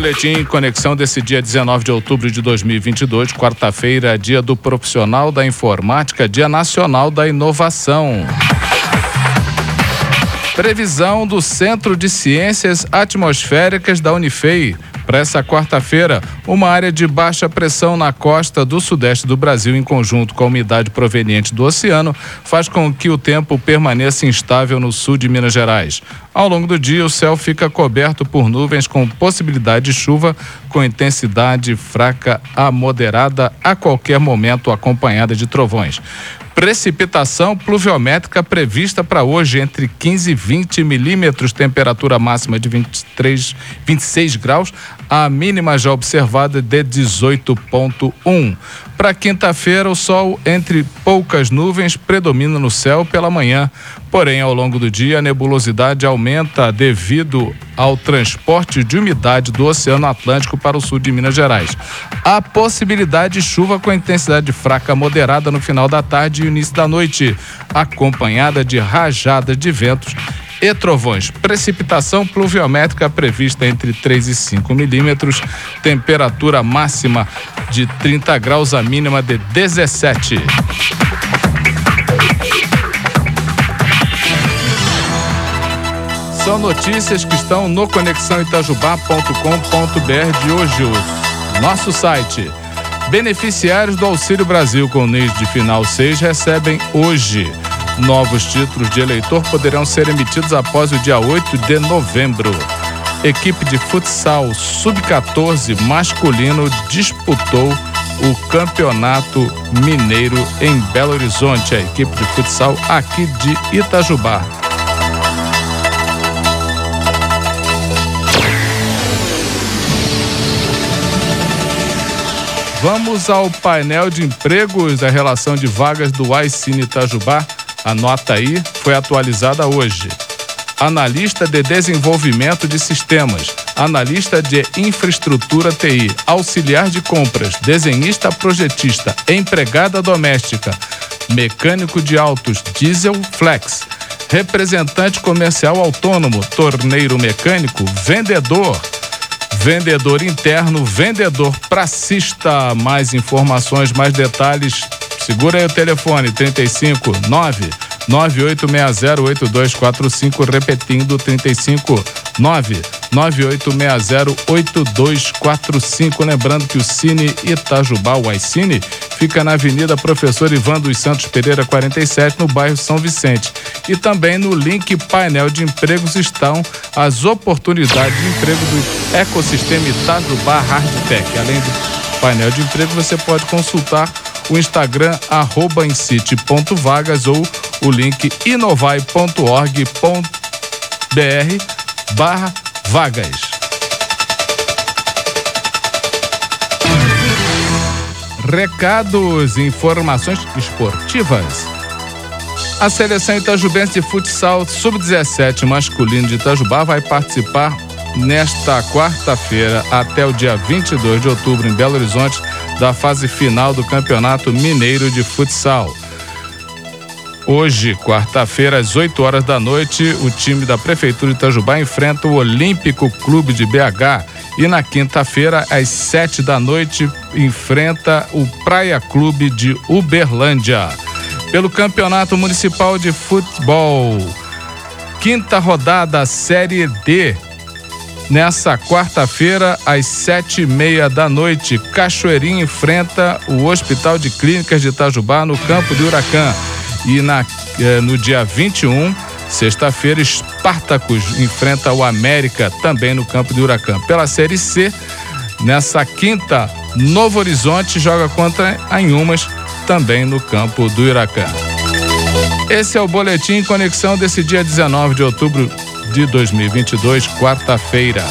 boletim Conexão desse dia 19 de outubro de 2022, quarta-feira, dia do profissional da informática, dia nacional da inovação. Previsão do Centro de Ciências Atmosféricas da Unifei para essa quarta-feira, uma área de baixa pressão na costa do sudeste do Brasil, em conjunto com a umidade proveniente do oceano, faz com que o tempo permaneça instável no sul de Minas Gerais. Ao longo do dia, o céu fica coberto por nuvens com possibilidade de chuva com intensidade fraca a moderada a qualquer momento, acompanhada de trovões. Precipitação pluviométrica prevista para hoje entre 15 e 20 milímetros, temperatura máxima de 23, 26 graus, a mínima já observada de 18,1. Para quinta-feira, o sol entre poucas nuvens predomina no céu pela manhã. Porém, ao longo do dia, a nebulosidade aumenta devido ao transporte de umidade do Oceano Atlântico para o sul de Minas Gerais. Há possibilidade de chuva com intensidade fraca moderada no final da tarde e início da noite, acompanhada de rajadas de ventos e trovões. Precipitação pluviométrica prevista entre 3 e 5 milímetros, temperatura máxima de 30 graus, a mínima de 17. São notícias que estão no conexãoitajubá.com.br de hoje. Nosso site. Beneficiários do Auxílio Brasil com NIS de final 6 recebem hoje. Novos títulos de eleitor poderão ser emitidos após o dia 8 de novembro. Equipe de futsal sub-14 masculino disputou o Campeonato Mineiro em Belo Horizonte. A equipe de futsal aqui de Itajubá. Vamos ao painel de empregos da relação de vagas do iCine Itajubá. A nota aí foi atualizada hoje. Analista de desenvolvimento de sistemas, analista de infraestrutura TI, auxiliar de compras, desenhista projetista, empregada doméstica, mecânico de autos, diesel flex, representante comercial autônomo, torneiro mecânico, vendedor, vendedor interno, vendedor pracista. Mais informações, mais detalhes Segura aí o telefone 35 9 98608245, repetindo 35 9 98608245. Lembrando que o Cine Itajubá, o iCine, fica na Avenida Professor Ivan dos Santos Pereira 47, no bairro São Vicente. E também no link painel de empregos estão as oportunidades de emprego do ecossistema Itajubá Hardtech. Além do painel de emprego, você pode consultar o Instagram arroba incite.vagas ou o link inovai.org.br barra vagas. Recados e informações esportivas. A seleção itajubense de futsal sub-17 masculino de Itajubá vai participar nesta quarta-feira até o dia 22 de outubro em Belo Horizonte da fase final do Campeonato Mineiro de Futsal. Hoje, quarta-feira, às 8 horas da noite, o time da Prefeitura de Itajubá enfrenta o Olímpico Clube de BH. E na quinta-feira, às 7 da noite, enfrenta o Praia Clube de Uberlândia. Pelo Campeonato Municipal de Futebol. Quinta rodada, Série D. Nessa quarta-feira, às sete e meia da noite, Cachoeirinha enfrenta o Hospital de Clínicas de Itajubá no campo de Huracan. E na, eh, no dia 21, sexta-feira, Espartacus enfrenta o América também no campo de Huracan. Pela Série C, nessa quinta, Novo Horizonte joga contra Anhumas também no campo do Huracan. Esse é o boletim Conexão desse dia 19 de outubro de 2022, quarta-feira.